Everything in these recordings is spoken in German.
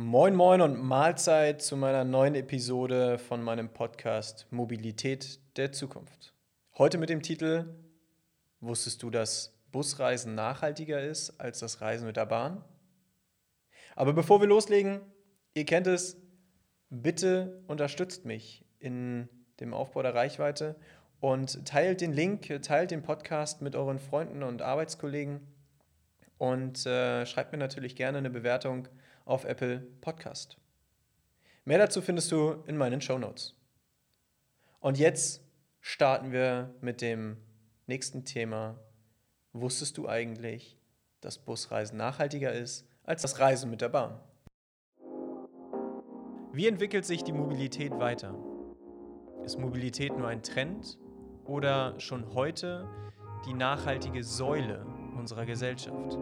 Moin Moin und Mahlzeit zu meiner neuen Episode von meinem Podcast Mobilität der Zukunft. Heute mit dem Titel Wusstest du, dass Busreisen nachhaltiger ist als das Reisen mit der Bahn? Aber bevor wir loslegen, ihr kennt es, bitte unterstützt mich in dem Aufbau der Reichweite und teilt den Link, teilt den Podcast mit euren Freunden und Arbeitskollegen und äh, schreibt mir natürlich gerne eine Bewertung auf Apple Podcast. Mehr dazu findest du in meinen Show Notes. Und jetzt starten wir mit dem nächsten Thema. Wusstest du eigentlich, dass Busreisen nachhaltiger ist als das Reisen mit der Bahn? Wie entwickelt sich die Mobilität weiter? Ist Mobilität nur ein Trend oder schon heute die nachhaltige Säule unserer Gesellschaft?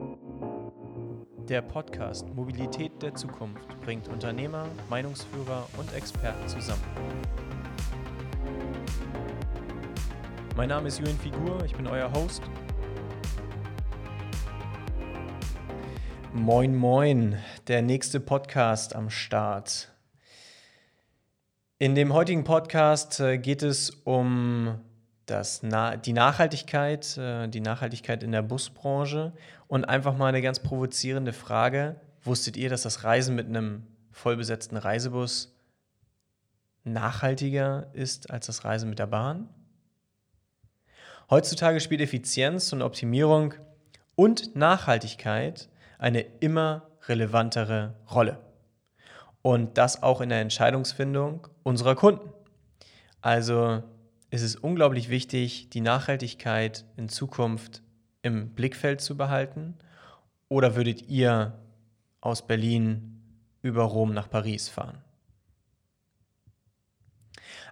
Der Podcast Mobilität der Zukunft bringt Unternehmer, Meinungsführer und Experten zusammen. Mein Name ist Julian Figur, ich bin euer Host. Moin, moin, der nächste Podcast am Start. In dem heutigen Podcast äh, geht es um das, die Nachhaltigkeit, äh, die Nachhaltigkeit in der Busbranche und einfach mal eine ganz provozierende Frage. Wusstet ihr, dass das Reisen mit einem vollbesetzten Reisebus nachhaltiger ist als das Reisen mit der Bahn? Heutzutage spielt Effizienz und Optimierung und Nachhaltigkeit eine immer relevantere Rolle. Und das auch in der Entscheidungsfindung unserer Kunden. Also ist es unglaublich wichtig, die Nachhaltigkeit in Zukunft im Blickfeld zu behalten? Oder würdet ihr aus Berlin über Rom nach Paris fahren?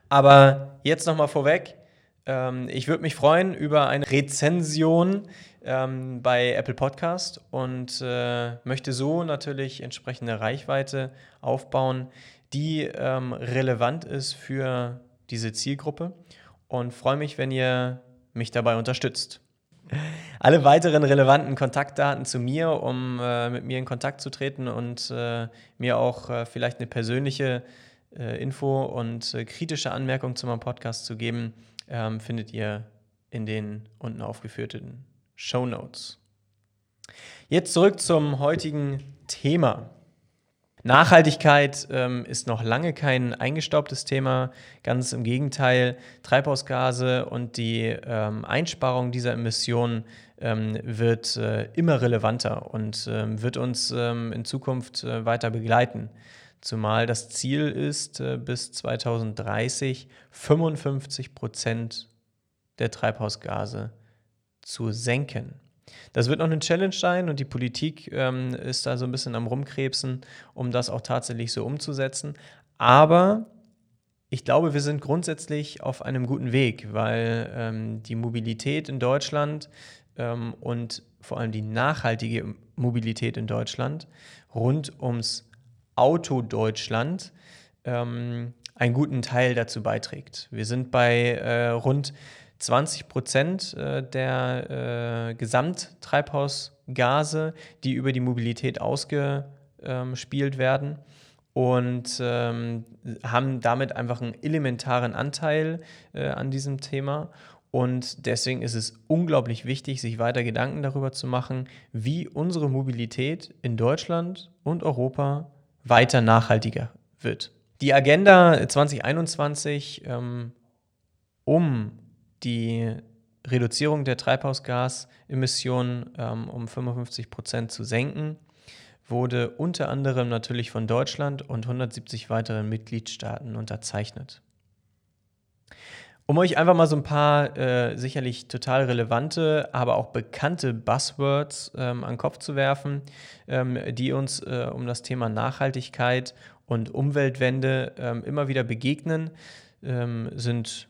Aber jetzt nochmal vorweg. Ähm, ich würde mich freuen über eine Rezension ähm, bei Apple Podcast und äh, möchte so natürlich entsprechende Reichweite aufbauen, die ähm, relevant ist für diese Zielgruppe und freue mich, wenn ihr mich dabei unterstützt. Alle weiteren relevanten Kontaktdaten zu mir, um äh, mit mir in Kontakt zu treten und äh, mir auch äh, vielleicht eine persönliche äh, Info und äh, kritische Anmerkung zu meinem Podcast zu geben, ähm, findet ihr in den unten aufgeführten Show Notes. Jetzt zurück zum heutigen Thema. Nachhaltigkeit ähm, ist noch lange kein eingestaubtes Thema. Ganz im Gegenteil, Treibhausgase und die ähm, Einsparung dieser Emissionen ähm, wird äh, immer relevanter und ähm, wird uns ähm, in Zukunft äh, weiter begleiten. Zumal das Ziel ist, äh, bis 2030 55 Prozent der Treibhausgase zu senken. Das wird noch eine Challenge sein und die Politik ähm, ist da so ein bisschen am Rumkrebsen, um das auch tatsächlich so umzusetzen. Aber ich glaube, wir sind grundsätzlich auf einem guten Weg, weil ähm, die Mobilität in Deutschland ähm, und vor allem die nachhaltige Mobilität in Deutschland rund ums Auto Deutschland ähm, einen guten Teil dazu beiträgt. Wir sind bei äh, rund 20 Prozent äh, der äh, Gesamttreibhausgase, die über die Mobilität ausgespielt werden und ähm, haben damit einfach einen elementaren Anteil äh, an diesem Thema. Und deswegen ist es unglaublich wichtig, sich weiter Gedanken darüber zu machen, wie unsere Mobilität in Deutschland und Europa weiter nachhaltiger wird. Die Agenda 2021, ähm, um die Reduzierung der Treibhausgasemissionen ähm, um 55 Prozent zu senken, wurde unter anderem natürlich von Deutschland und 170 weiteren Mitgliedstaaten unterzeichnet. Um euch einfach mal so ein paar äh, sicherlich total relevante, aber auch bekannte Buzzwords ähm, an den Kopf zu werfen, ähm, die uns äh, um das Thema Nachhaltigkeit und Umweltwende ähm, immer wieder begegnen, ähm, sind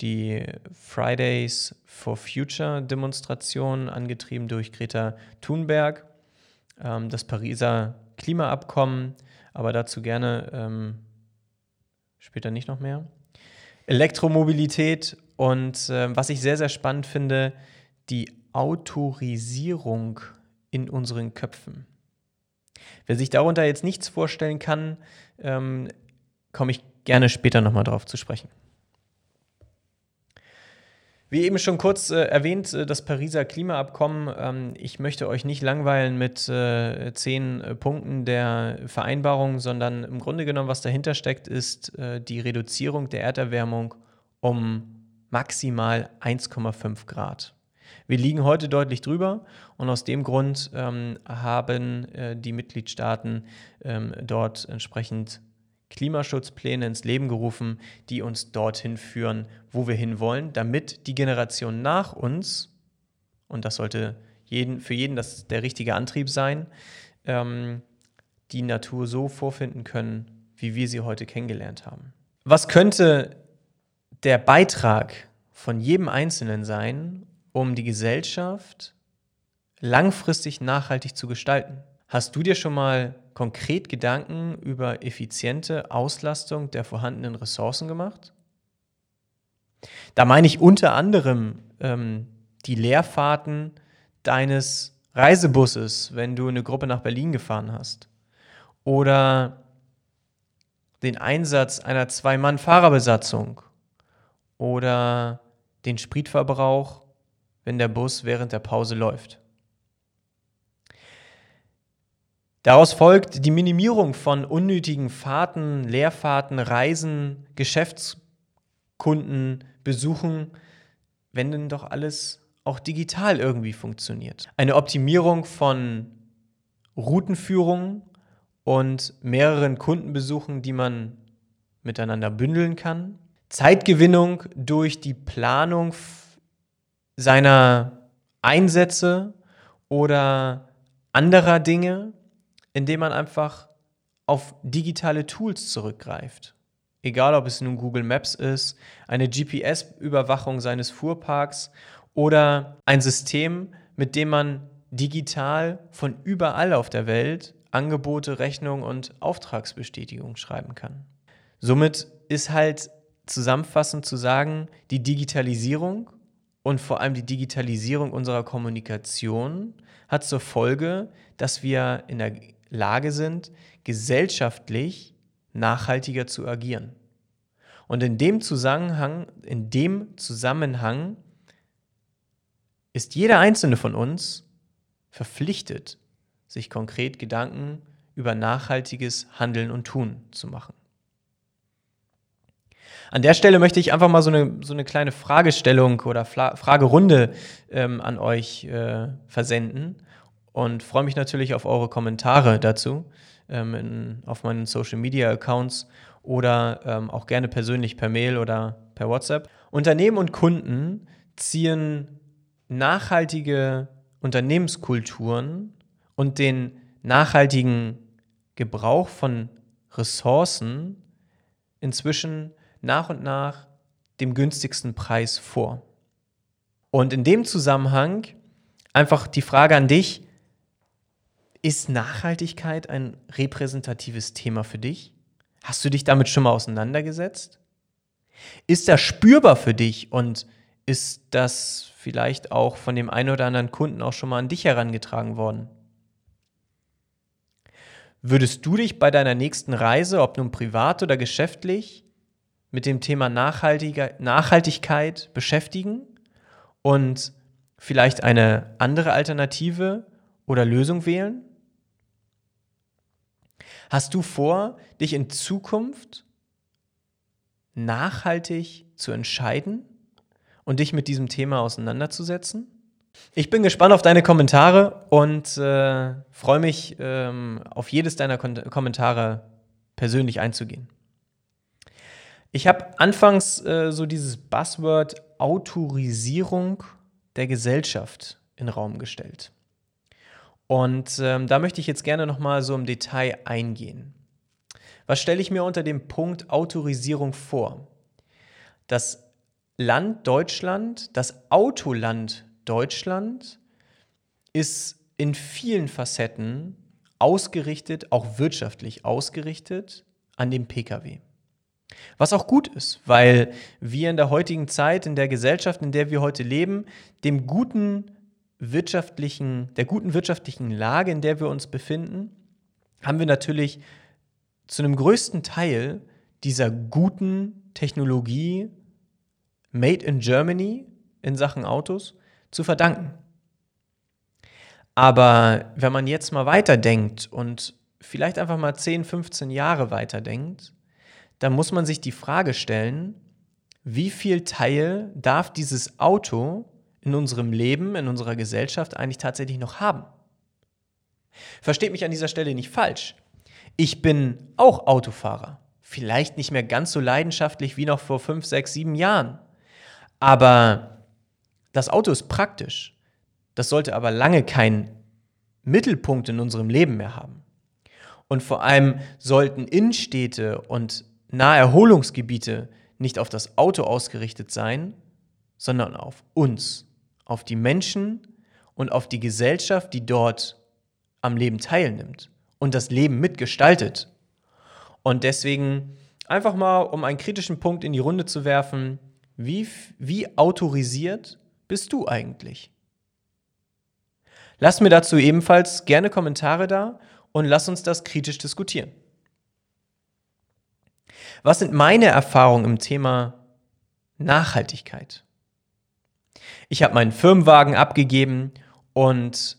die Fridays for Future Demonstration, angetrieben durch Greta Thunberg, ähm, das Pariser Klimaabkommen, aber dazu gerne ähm, später nicht noch mehr. Elektromobilität und äh, was ich sehr, sehr spannend finde, die Autorisierung in unseren Köpfen. Wer sich darunter jetzt nichts vorstellen kann, ähm, komme ich gerne später nochmal drauf zu sprechen. Wie eben schon kurz äh, erwähnt, äh, das Pariser Klimaabkommen. Ähm, ich möchte euch nicht langweilen mit äh, zehn äh, Punkten der Vereinbarung, sondern im Grunde genommen, was dahinter steckt, ist äh, die Reduzierung der Erderwärmung um maximal 1,5 Grad. Wir liegen heute deutlich drüber und aus dem Grund ähm, haben die Mitgliedstaaten ähm, dort entsprechend Klimaschutzpläne ins Leben gerufen, die uns dorthin führen, wo wir hinwollen, damit die Generation nach uns, und das sollte jeden, für jeden das der richtige Antrieb sein, ähm, die Natur so vorfinden können, wie wir sie heute kennengelernt haben. Was könnte der Beitrag von jedem Einzelnen sein, um die Gesellschaft langfristig nachhaltig zu gestalten? Hast du dir schon mal konkret Gedanken über effiziente Auslastung der vorhandenen Ressourcen gemacht? Da meine ich unter anderem ähm, die Leerfahrten deines Reisebusses, wenn du eine Gruppe nach Berlin gefahren hast. Oder den Einsatz einer Zwei-Mann-Fahrerbesatzung. Oder den Spritverbrauch, wenn der Bus während der Pause läuft. Daraus folgt die Minimierung von unnötigen Fahrten, Leerfahrten, Reisen, Geschäftskunden, Besuchen, wenn denn doch alles auch digital irgendwie funktioniert. Eine Optimierung von Routenführung und mehreren Kundenbesuchen, die man miteinander bündeln kann. Zeitgewinnung durch die Planung seiner Einsätze oder anderer Dinge indem man einfach auf digitale Tools zurückgreift. Egal, ob es nun Google Maps ist, eine GPS-Überwachung seines Fuhrparks oder ein System, mit dem man digital von überall auf der Welt Angebote, Rechnungen und Auftragsbestätigungen schreiben kann. Somit ist halt zusammenfassend zu sagen, die Digitalisierung und vor allem die Digitalisierung unserer Kommunikation hat zur Folge, dass wir in der Lage sind, gesellschaftlich nachhaltiger zu agieren. Und in dem Zusammenhang, in dem Zusammenhang ist jeder einzelne von uns verpflichtet, sich konkret Gedanken über nachhaltiges Handeln und Tun zu machen. An der Stelle möchte ich einfach mal so eine, so eine kleine Fragestellung oder Fla Fragerunde ähm, an euch äh, versenden und freue mich natürlich auf eure Kommentare dazu ähm, in, auf meinen Social Media Accounts oder ähm, auch gerne persönlich per Mail oder per WhatsApp. Unternehmen und Kunden ziehen nachhaltige Unternehmenskulturen und den nachhaltigen Gebrauch von Ressourcen inzwischen nach und nach dem günstigsten Preis vor. Und in dem Zusammenhang einfach die Frage an dich, ist Nachhaltigkeit ein repräsentatives Thema für dich? Hast du dich damit schon mal auseinandergesetzt? Ist das spürbar für dich und ist das vielleicht auch von dem einen oder anderen Kunden auch schon mal an dich herangetragen worden? Würdest du dich bei deiner nächsten Reise, ob nun privat oder geschäftlich, mit dem Thema Nachhaltigkeit beschäftigen und vielleicht eine andere Alternative oder Lösung wählen? Hast du vor, dich in Zukunft nachhaltig zu entscheiden und dich mit diesem Thema auseinanderzusetzen? Ich bin gespannt auf deine Kommentare und äh, freue mich, ähm, auf jedes deiner Kon Kommentare persönlich einzugehen. Ich habe anfangs äh, so dieses Buzzword Autorisierung der Gesellschaft in den Raum gestellt. Und ähm, da möchte ich jetzt gerne nochmal so im Detail eingehen. Was stelle ich mir unter dem Punkt Autorisierung vor? Das Land Deutschland, das Autoland Deutschland ist in vielen Facetten ausgerichtet, auch wirtschaftlich ausgerichtet an dem Pkw. Was auch gut ist, weil wir in der heutigen Zeit, in der Gesellschaft, in der wir heute leben, dem guten wirtschaftlichen, der guten wirtschaftlichen Lage, in der wir uns befinden, haben wir natürlich zu einem größten Teil dieser guten Technologie Made in Germany in Sachen Autos zu verdanken. Aber wenn man jetzt mal weiterdenkt und vielleicht einfach mal 10, 15 Jahre weiterdenkt, dann muss man sich die Frage stellen, wie viel Teil darf dieses Auto in unserem Leben, in unserer Gesellschaft eigentlich tatsächlich noch haben? Versteht mich an dieser Stelle nicht falsch. Ich bin auch Autofahrer. Vielleicht nicht mehr ganz so leidenschaftlich wie noch vor 5, 6, 7 Jahren. Aber das Auto ist praktisch. Das sollte aber lange keinen Mittelpunkt in unserem Leben mehr haben. Und vor allem sollten Innenstädte und Naherholungsgebiete nicht auf das Auto ausgerichtet sein, sondern auf uns, auf die Menschen und auf die Gesellschaft, die dort am Leben teilnimmt und das Leben mitgestaltet. Und deswegen einfach mal, um einen kritischen Punkt in die Runde zu werfen, wie, wie autorisiert bist du eigentlich? Lass mir dazu ebenfalls gerne Kommentare da und lass uns das kritisch diskutieren. Was sind meine Erfahrungen im Thema Nachhaltigkeit? Ich habe meinen Firmenwagen abgegeben und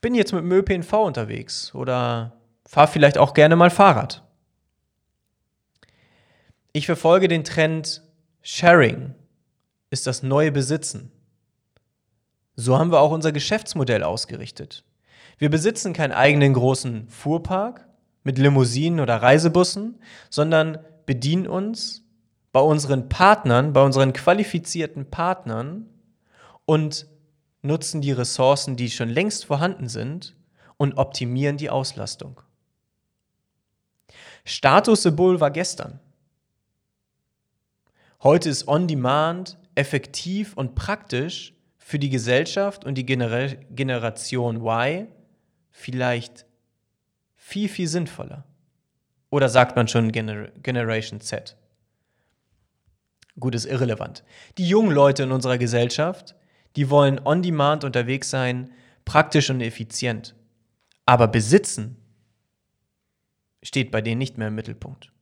bin jetzt mit dem ÖPNV unterwegs oder fahre vielleicht auch gerne mal Fahrrad. Ich verfolge den Trend Sharing ist das neue Besitzen. So haben wir auch unser Geschäftsmodell ausgerichtet. Wir besitzen keinen eigenen großen Fuhrpark mit Limousinen oder Reisebussen, sondern bedienen uns bei unseren Partnern, bei unseren qualifizierten Partnern und nutzen die Ressourcen, die schon längst vorhanden sind und optimieren die Auslastung. Statussymbol war gestern. Heute ist On-Demand effektiv und praktisch für die Gesellschaft und die Gener Generation Y vielleicht viel, viel sinnvoller. Oder sagt man schon Gener Generation Z? Gut, ist irrelevant. Die jungen Leute in unserer Gesellschaft, die wollen on-demand unterwegs sein, praktisch und effizient. Aber besitzen steht bei denen nicht mehr im Mittelpunkt.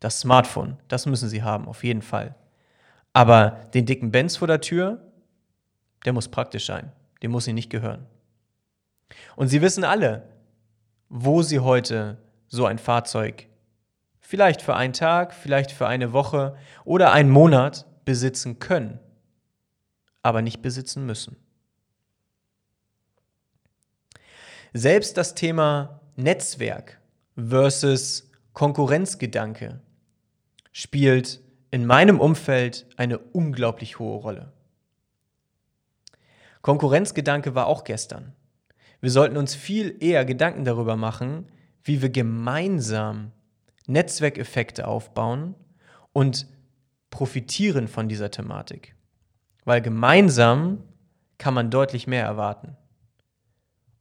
Das Smartphone, das müssen sie haben, auf jeden Fall. Aber den dicken Benz vor der Tür, der muss praktisch sein. Dem muss sie nicht gehören. Und sie wissen alle, wo sie heute so ein Fahrzeug vielleicht für einen Tag, vielleicht für eine Woche oder einen Monat besitzen können, aber nicht besitzen müssen. Selbst das Thema Netzwerk versus Konkurrenzgedanke spielt in meinem Umfeld eine unglaublich hohe Rolle. Konkurrenzgedanke war auch gestern. Wir sollten uns viel eher Gedanken darüber machen, wie wir gemeinsam Netzwerkeffekte aufbauen und profitieren von dieser Thematik. Weil gemeinsam kann man deutlich mehr erwarten.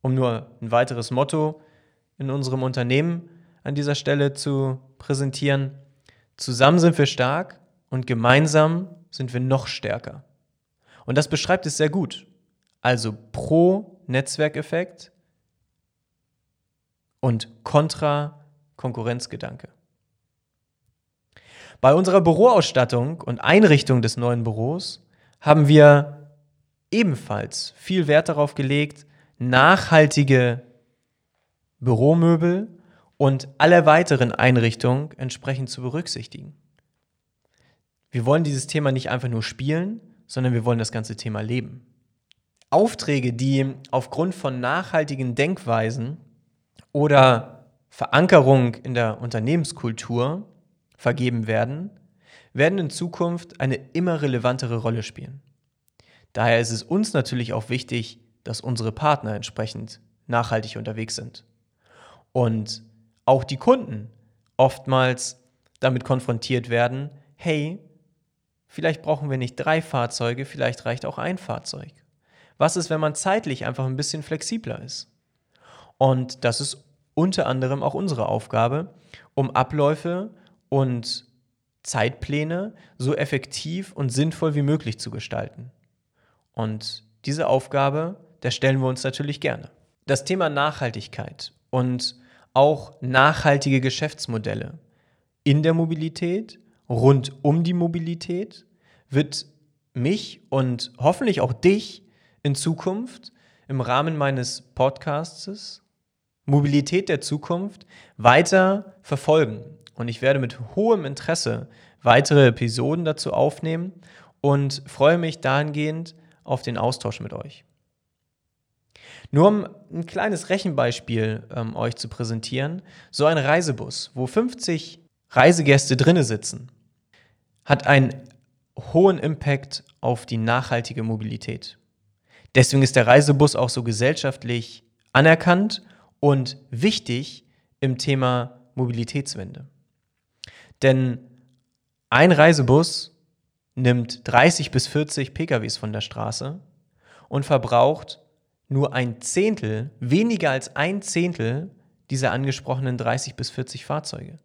Um nur ein weiteres Motto in unserem Unternehmen an dieser Stelle zu präsentieren, Zusammen sind wir stark und gemeinsam sind wir noch stärker. Und das beschreibt es sehr gut. Also pro Netzwerkeffekt und kontra Konkurrenzgedanke. Bei unserer Büroausstattung und Einrichtung des neuen Büros haben wir ebenfalls viel Wert darauf gelegt, nachhaltige Büromöbel und alle weiteren Einrichtungen entsprechend zu berücksichtigen. Wir wollen dieses Thema nicht einfach nur spielen, sondern wir wollen das ganze Thema leben. Aufträge, die aufgrund von nachhaltigen Denkweisen oder Verankerung in der Unternehmenskultur vergeben werden, werden in Zukunft eine immer relevantere Rolle spielen. Daher ist es uns natürlich auch wichtig, dass unsere Partner entsprechend nachhaltig unterwegs sind. Und auch die Kunden oftmals damit konfrontiert werden, hey, vielleicht brauchen wir nicht drei Fahrzeuge, vielleicht reicht auch ein Fahrzeug. Was ist, wenn man zeitlich einfach ein bisschen flexibler ist? Und das ist unter anderem auch unsere Aufgabe, um Abläufe und Zeitpläne so effektiv und sinnvoll wie möglich zu gestalten. Und diese Aufgabe, der stellen wir uns natürlich gerne. Das Thema Nachhaltigkeit und auch nachhaltige Geschäftsmodelle in der Mobilität, rund um die Mobilität, wird mich und hoffentlich auch dich in Zukunft im Rahmen meines Podcasts Mobilität der Zukunft weiter verfolgen. Und ich werde mit hohem Interesse weitere Episoden dazu aufnehmen und freue mich dahingehend auf den Austausch mit euch. Nur um ein kleines Rechenbeispiel ähm, euch zu präsentieren, so ein Reisebus, wo 50 Reisegäste drinne sitzen, hat einen hohen Impact auf die nachhaltige Mobilität. Deswegen ist der Reisebus auch so gesellschaftlich anerkannt und wichtig im Thema Mobilitätswende. Denn ein Reisebus nimmt 30 bis 40 PKWs von der Straße und verbraucht nur ein Zehntel, weniger als ein Zehntel dieser angesprochenen 30 bis 40 Fahrzeuge.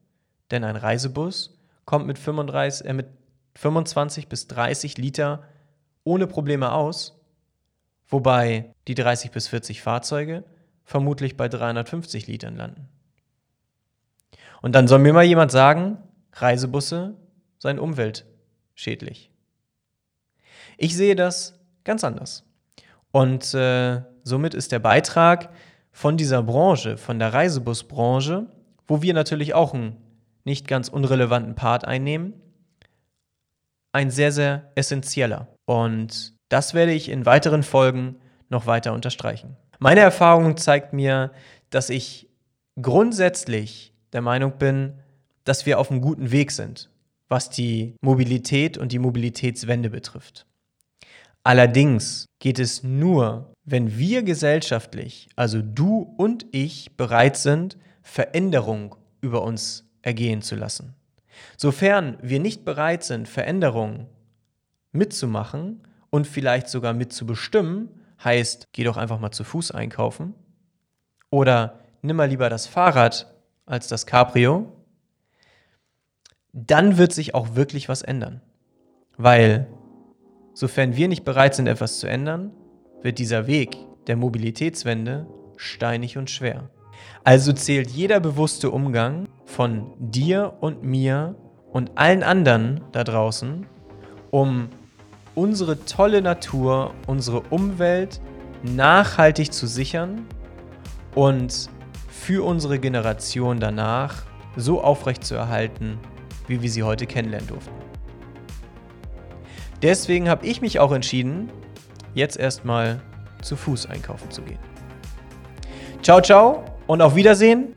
Denn ein Reisebus kommt mit, 35, äh, mit 25 bis 30 Liter ohne Probleme aus, wobei die 30 bis 40 Fahrzeuge vermutlich bei 350 Litern landen. Und dann soll mir mal jemand sagen, Reisebusse seien umweltschädlich. Ich sehe das ganz anders. Und äh, somit ist der Beitrag von dieser Branche, von der Reisebusbranche, wo wir natürlich auch einen nicht ganz unrelevanten Part einnehmen, ein sehr, sehr essentieller. Und das werde ich in weiteren Folgen noch weiter unterstreichen. Meine Erfahrung zeigt mir, dass ich grundsätzlich der Meinung bin, dass wir auf einem guten Weg sind, was die Mobilität und die Mobilitätswende betrifft. Allerdings geht es nur, wenn wir gesellschaftlich, also du und ich, bereit sind, Veränderung über uns ergehen zu lassen. Sofern wir nicht bereit sind, Veränderungen mitzumachen und vielleicht sogar mitzubestimmen, heißt, geh doch einfach mal zu Fuß einkaufen oder nimm mal lieber das Fahrrad als das Cabrio, dann wird sich auch wirklich was ändern. Weil, sofern wir nicht bereit sind, etwas zu ändern, wird dieser Weg der Mobilitätswende steinig und schwer. Also zählt jeder bewusste Umgang von dir und mir und allen anderen da draußen, um unsere tolle Natur, unsere Umwelt nachhaltig zu sichern und für unsere Generation danach so aufrecht zu erhalten, wie wir sie heute kennenlernen durften. Deswegen habe ich mich auch entschieden, jetzt erstmal zu Fuß einkaufen zu gehen. Ciao, ciao und auf Wiedersehen